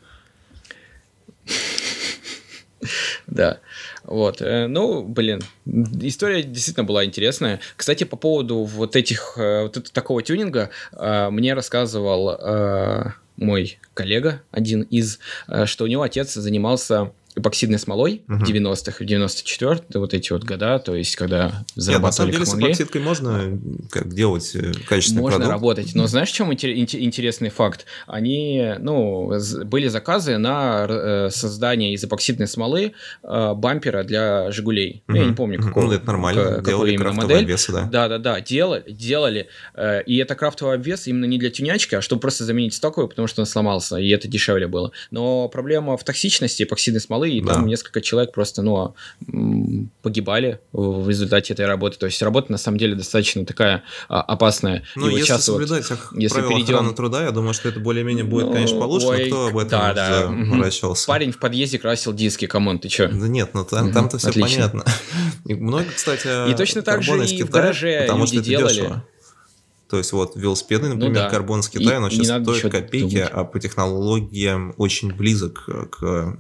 Да. Вот. Э, ну, блин, история действительно была интересная. Кстати, по поводу вот этих, э, вот такого тюнинга, э, мне рассказывал мой коллега, один из, что у него отец занимался эпоксидной смолой в Мгм. 90-х, в 94-е, вот эти вот года, то есть когда Нет, на самом зарабатывали деле с эпоксидкой можно как делать э, качественный Можно продукт. работать, но знаешь, в чем интер- инте- интересный факт? Они, ну, были заказы на э, создание из эпоксидной смолы э, бампера для Жигулей. Ну, я не помню, какого, Ну, это нормально. какой Делали именно модель. обвесы, да. Да, да, да, делали, делали. И это крафтовый обвес именно не для тюнячки, а чтобы просто заменить стоковый, потому что он сломался, и это дешевле было. Но проблема в токсичности эпоксидной смолы, и Да. там несколько человек просто, ну, м, погибали в результате этой работы. То есть работа на самом деле достаточно такая а, опасная. Ну, вот если вот- соблюдать ох- если правила перейдем- охраны труда, я думаю, что это более-менее будет, Ну, конечно, получше, ой, но кто об этом да, да? Парень в подъезде красил диски, камон, ты чё? Да нет, ну там, там-то все отлично. понятно. И много, кстати, И точно так же и в гараже потому люди делали. дешево. То есть вот велосипедный, Ну например, да. карбон И- Китая, но сейчас стоит копейки, думать. а по технологиям очень близок к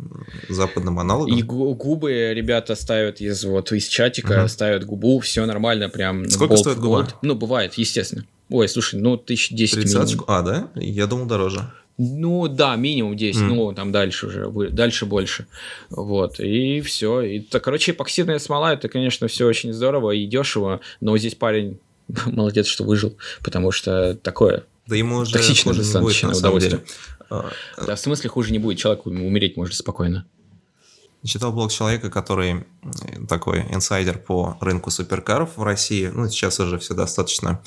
западным аналогам. И гу- губы ребята ставят из вот из чатика, Мгм. ставят губу, все нормально, прям. Сколько болт стоит губа? болт. Ну, бывает, естественно. Ой, слушай, ну, тысяч десять минимум. А, да? Я думал дороже. Ну, да, минимум 10, Мгм. ну, там дальше уже, дальше больше. Вот, и все. И, так, короче, эпоксидная смола, это, конечно, все очень здорово и дешево, но здесь парень молодец, что выжил, потому что такое. Да ему уже Токсичное хуже не будет, на самом деле. Да, в смысле хуже не будет, человек умереть может спокойно. Читал блог человека, который такой инсайдер по рынку суперкаров в России. Ну, сейчас уже все достаточно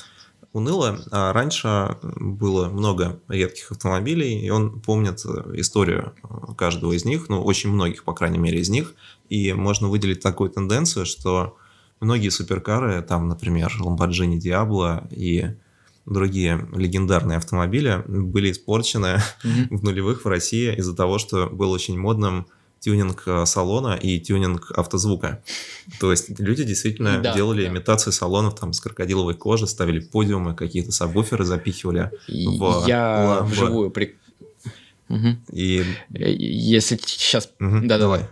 уныло. А раньше было много редких автомобилей, и он помнит э, историю э, каждого из них, ну, очень многих, по крайней мере, из них. И можно выделить такую тенденцию, что многие суперкары, там, например, Lamborghini Diablo и другие легендарные автомобили были испорчены Мгм. в нулевых в России из-за того, что был очень модным тюнинг э, салона и тюнинг автозвука. То есть люди действительно Да, делали да. имитации салонов там с крокодиловой кожи, ставили подиумы, какие-то сабвуферы запихивали. В Я ламбо. вживую при... Мгм. И... Э, Если сейчас Мгм, Да, давай.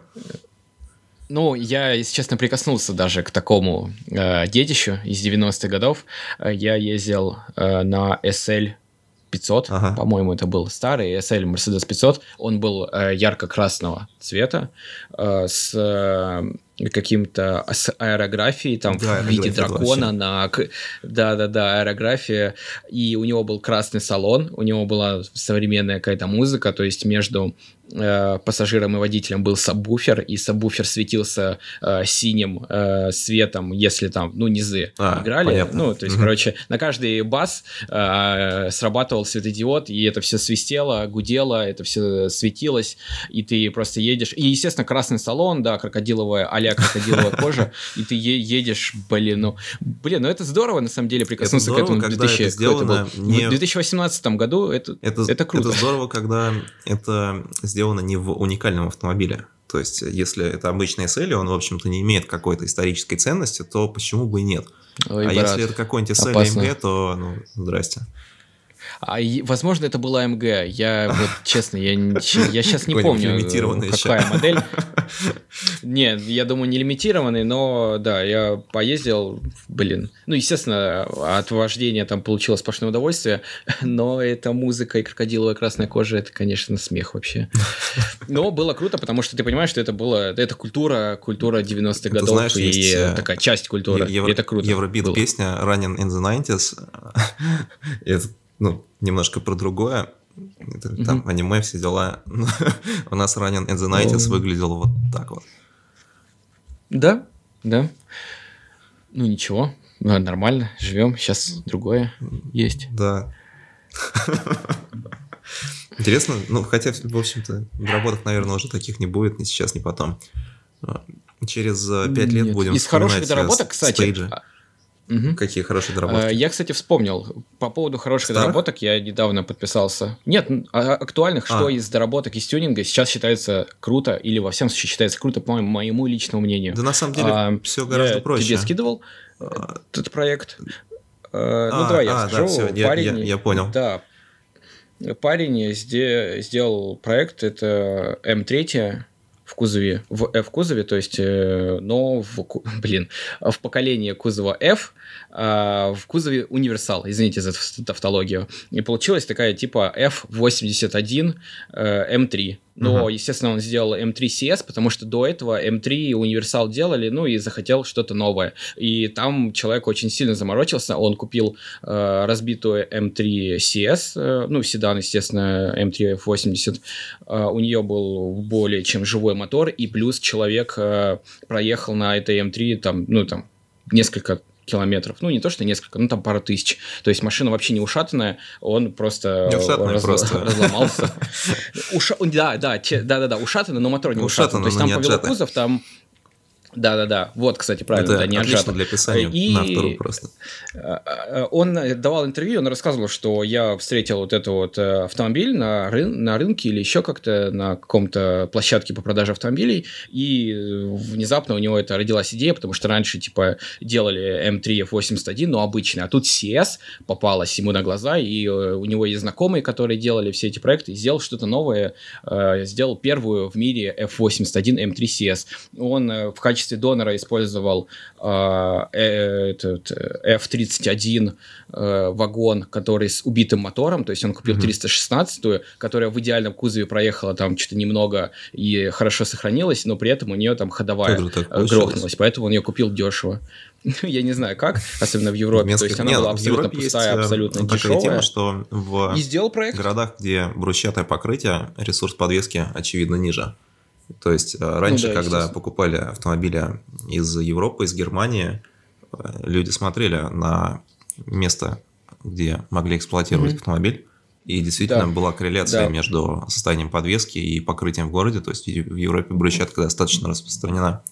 Ну, я, если честно, прикоснулся даже к такому э, детищу из 90-х годов. Э, Я ездил э, на SL 500, Ага. по-моему, это был старый SL Mercedes 500. Он был э, ярко-красного цвета э, с э, каким-то с аэрографией там Да, в виде дракона на да-да-да аэрография и у него был красный салон у него была современная какая-то музыка то есть между э, пассажиром и водителем был сабвуфер, и сабвуфер светился э, синим э, светом, если там, ну, низы А, играли. понятно. Ну, то есть, Мгм. короче, на каждый бас э, срабатывал светодиод, и это все свистело, гудело, это все светилось, и ты просто едешь. И, естественно, красный салон, да, крокодиловая, а-ля крокодиловая кожа, и ты едешь, блин, ну, блин, ну это здорово, на самом деле, прикоснуться к этому в когда 2000 это какой это сделано не- В 2018 году это, Это, это круто. это здорово, когда это сделано не в уникальном автомобиле. То есть, если это обычный SL, он, в общем-то, не имеет какой-то исторической ценности, то почему бы и нет? Ой, а брат. если это какой-нибудь SL опасно. AMG, то, ну, здрасте. А, возможно, это была АМГ. Я вот честно, я, я сейчас не помню, какая еще. модель. Нет, я думаю, не лимитированный, но да, я поездил, блин. Ну, естественно, от вождения там получилось сплошное удовольствие, но эта музыка и крокодиловая красная кожа, это, конечно, смех вообще. Но было круто, потому что ты понимаешь, что это было, это культура, культура 90-х Ты годов, знаешь, и э, такая часть культуры. Евро- это круто. Евробит песня Running in the 90s. Ну, немножко про другое. Это Там Мгм. аниме, все дела. У нас Running in the 90s О. выглядел вот так вот. Да, да. Ну ничего, ну, нормально, живем. Сейчас другое есть. Да. Интересно, ну, хотя, в общем-то, доработок, наверное, уже таких не будет ни сейчас, ни потом. А, Через э, пять лет Нет. будем Из хороших э, доработок, кстати. стейджи. Мгм. Какие хорошие А, доработки. Я, кстати, вспомнил по поводу хороших Старых? доработок. Я недавно подписался. Нет, а- актуальных, что А. из доработок из тюнинга сейчас считается круто или во всем случае считается круто по моему, личному мнению. Да на самом деле А, все гораздо я проще. тебе скидывал А, этот проект. Э, Ну А, давай я а, да, скажу. всё, я- Парень, я- я понял. Да. Парень сде- сделал проект, это М3 в кузове, в F кузове, то есть, э, но в, блин, в поколении кузова F, а в кузове универсал, извините за тавтологию. И получилась такая типа F81 э, М3. Но, Мгм. естественно, он сделал М3 CS, потому что до этого М3 Универсал делали, ну и захотел что-то новое. И там человек очень сильно заморочился, он купил э, разбитую М3 CS, э, ну, седан, естественно, М3 F80. Э, у нее был более чем живой мотор, и плюс человек э, проехал на этой М3 там, ну, там, несколько километров. Ну, не то, что несколько, ну, там пару тысяч. То есть машина вообще не ушатанная, он просто, Не ушатанная, раз- просто. разломался. Да, да, да, да, да, ушатанный, но мотор не ушатанный. То есть там не по отжатый. кузов, там... Да, да, да. Вот, кстати, правильно, Это да, не отлично для писания И- на вторую просто. А, а, Он давал интервью, он рассказывал, что я встретил вот это вот э, автомобиль на, рын- на рынке или еще как-то на каком-то площадке по продаже автомобилей, и э, внезапно у него это родилась идея, потому что раньше, типа, делали M3 F81, но обычный, а тут CS попалась ему на глаза, и э, у него есть знакомые, которые делали все эти проекты, и сделал что-то новое, сделал первую в мире F81 M3 CS. Он в качестве донора использовал э, э, этот э, F31 э, вагон, который с убитым мотором, то есть он купил Мгм. 316-ю, которая в идеальном кузове проехала там что-то немного и хорошо сохранилась, но при этом у нее там ходовая э, грохнулась, поэтому он ее купил дешево. Я не знаю как, особенно в Европе, то есть она Нет, была в абсолютно есть, пустая, э, абсолютно дешевая. тема, что в И сделал проект. городах, где брусчатое покрытие, ресурс подвески, очевидно, ниже. То есть э, раньше, Ну да, когда покупали автомобили из Европы, из Германии, э, люди смотрели на место, где могли эксплуатировать Мгм. автомобиль. И действительно Да. была корреляция Да. между состоянием подвески и покрытием в городе. То есть в Европе брусчатка достаточно распространена.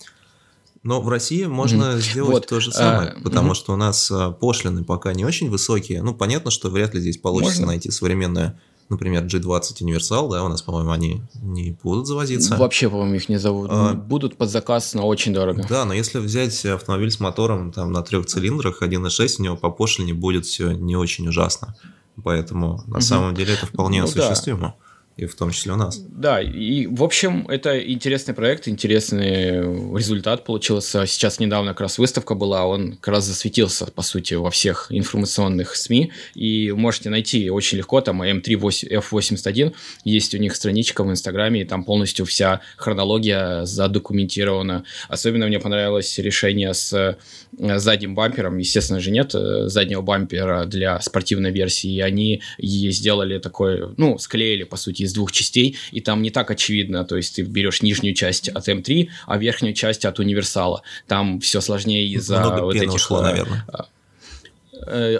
Но в России можно сделать Вот, то же самое, а, потому мгм. что у нас пошлины пока не очень высокие. Ну, понятно, что вряд ли здесь получится Можно? найти современное, например, G20 универсал, да, у нас, по-моему, они не будут завозиться. Вообще, по-моему, их не зовут. А. Будут под заказ, но очень дорого. Да, но если взять автомобиль с мотором там на трех цилиндрах 1.6, у него по пошлине будет все не очень ужасно. Поэтому на Мгм. самом деле это вполне Ну да. И в том числе у нас. Да, и в общем, это интересный проект, интересный результат получился. Сейчас недавно как раз выставка была, он как раз засветился, по сути, во всех информационных СМИ, и можете найти очень легко, там M3 F81, есть у них страничка в Инстаграме, и там полностью вся хронология задокументирована. Особенно мне понравилось решение с задним бампером, естественно же нет э, заднего бампера для спортивной версии, и они сделали такой, ну, склеили, по сути, из двух частей, и там не так очевидно, то есть ты берешь нижнюю часть от М3, а верхнюю часть от универсала. Там все сложнее из-за Много вот этих... ушло, э, наверное. Э,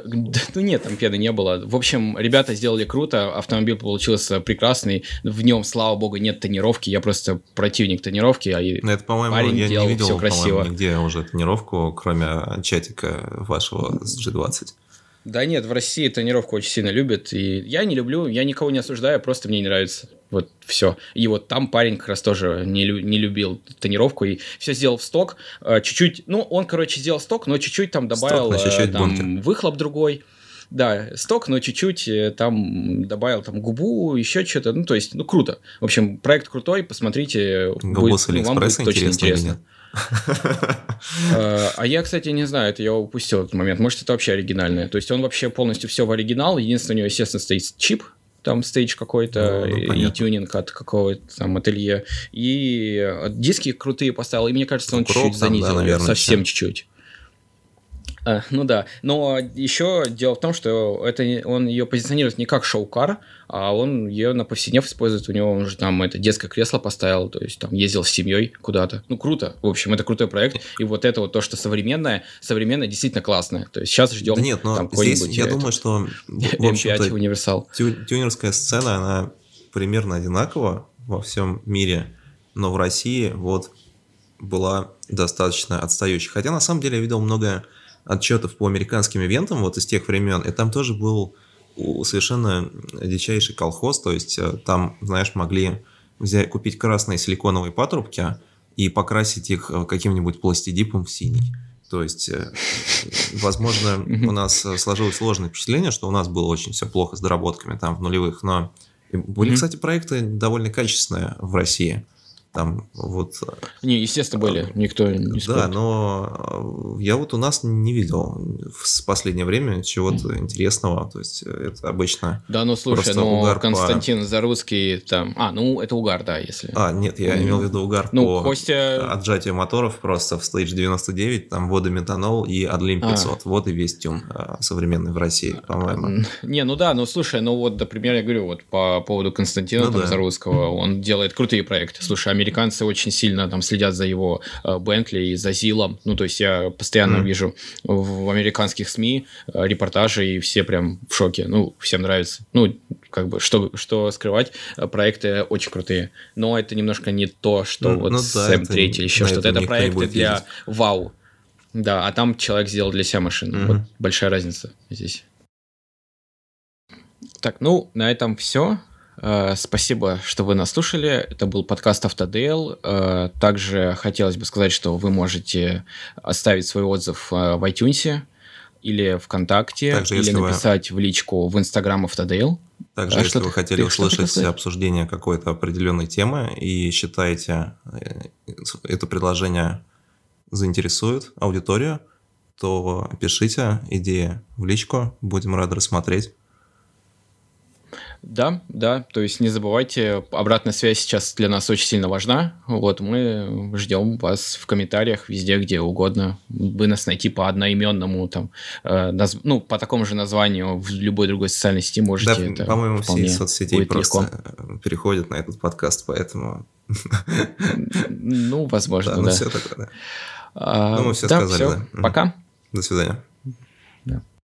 Ну нет, там пены не было. В общем, ребята сделали круто, автомобиль получился прекрасный. В нем, слава богу, нет тонировки. Я просто противник тонировки. А и- Ну, это, по-моему, парень я делал не видел, по-моему, красиво. нигде уже тонировку, кроме чатика вашего с G20. Да нет, в России тонировку очень сильно любят. И я не люблю, я никого не осуждаю, просто мне не нравится. Вот все. И вот там парень как раз тоже не, лю- не любил тонировку и все сделал в сток. Э, Чуть-чуть, ну, он, короче, сделал сток, но чуть-чуть там добавил чуть-чуть э, там, бункер. выхлоп другой. Да, сток, но чуть-чуть э, там добавил там губу, еще что-то. Ну, то есть, ну, круто. В общем, проект крутой, посмотрите. Губу будет- с ну, вам будет точно интересно А я, кстати, не знаю, это я упустил этот момент. Может, это вообще оригинальное. То есть он вообще полностью все в оригинал. Единственное, у него, естественно, стоит чип, там стейдж какой-то, Ну, ну, и- тюнинг от какого-то там ателье. И э, диски крутые поставил. И мне кажется, он чуть-чуть да, занизил. её, наверное, совсем чуть-чуть. А, ну да, но еще дело в том, что это он ее позиционирует не как шоу-кар, а он ее на повседнев использует. У него он же там это детское кресло поставил, то есть там ездил с семьей куда-то. Ну круто, в общем, это крутой проект. И вот это вот то, что современное, современное действительно классное. То есть сейчас ждем Да нет, но там здесь я э, думаю, что в М5 общем-то, универсал. тю- тюнерская сцена, она примерно одинакова во всем мире, но в России вот была достаточно отстающей. Хотя на самом деле я видел много отчетов по американским ивентам вот из тех времен, и там тоже был совершенно дичайший колхоз, то есть э, там, знаешь, могли взять, купить красные силиконовые патрубки и покрасить их э, каким-нибудь пластидипом в синий. То есть, э, возможно, у нас сложилось сложное впечатление, что у нас было очень все плохо с доработками там в нулевых, но были, кстати, проекты довольно качественные в России. Там вот... Не, естественно, были, никто не скажет. Да, но я вот у нас не видел в последнее время чего-то mm. интересного, то есть это обычно Да, ну слушай, ну Константин по... Зарусский там... А, ну это угар, да, если... А, нет, я mm. имел в виду угар ну, по Костя... отжатию моторов просто в Stage 99, там водометанол и Adlim 500, а. вот и весь тюн а, современный в России, по-моему. Не, ну да, ну слушай, ну вот, например, я говорю, вот по поводу Константина ну, там, да. Зарусского, он делает крутые проекты. Слушай, американцы очень сильно там следят за его э, Бентли и за Зилом. Ну, то есть я постоянно mm. вижу в американских СМИ э, репортажи, и все прям в шоке. Ну, всем нравится. Ну, как бы, что, что скрывать, э, проекты очень крутые. Но это немножко не то, что ну, вот ну, да, M3 или еще что-то. Это проекты для видеть. вау. Да, а там человек сделал для себя машину. Mm-hmm. Вот большая разница здесь. Так, ну, на этом все. Э, спасибо, что вы нас слушали. Это был подкаст Автодейл. Э, также хотелось бы сказать, что вы можете оставить свой отзыв э, в iTunes или ВКонтакте, Также, или написать вы... в личку в Инстаграм Автодейл. Также, а если вы хотели услышать обсуждение какой-то определенной темы и считаете, это предложение заинтересует аудиторию, то пишите идеи в личку, будем рады рассмотреть. Да, да, то есть не забывайте, обратная связь сейчас для нас очень сильно важна. Вот мы ждем вас в комментариях везде, где угодно. Вы нас найти по одноименному, там, э, наз... ну, по такому же названию в любой другой социальной сети можете. Да, по-моему, все соцсети просто легко. переходят на этот подкаст, поэтому... Ну, возможно, да. Ну, все такое, да. А, ну, мы все сказали, да. Пока. До свидания.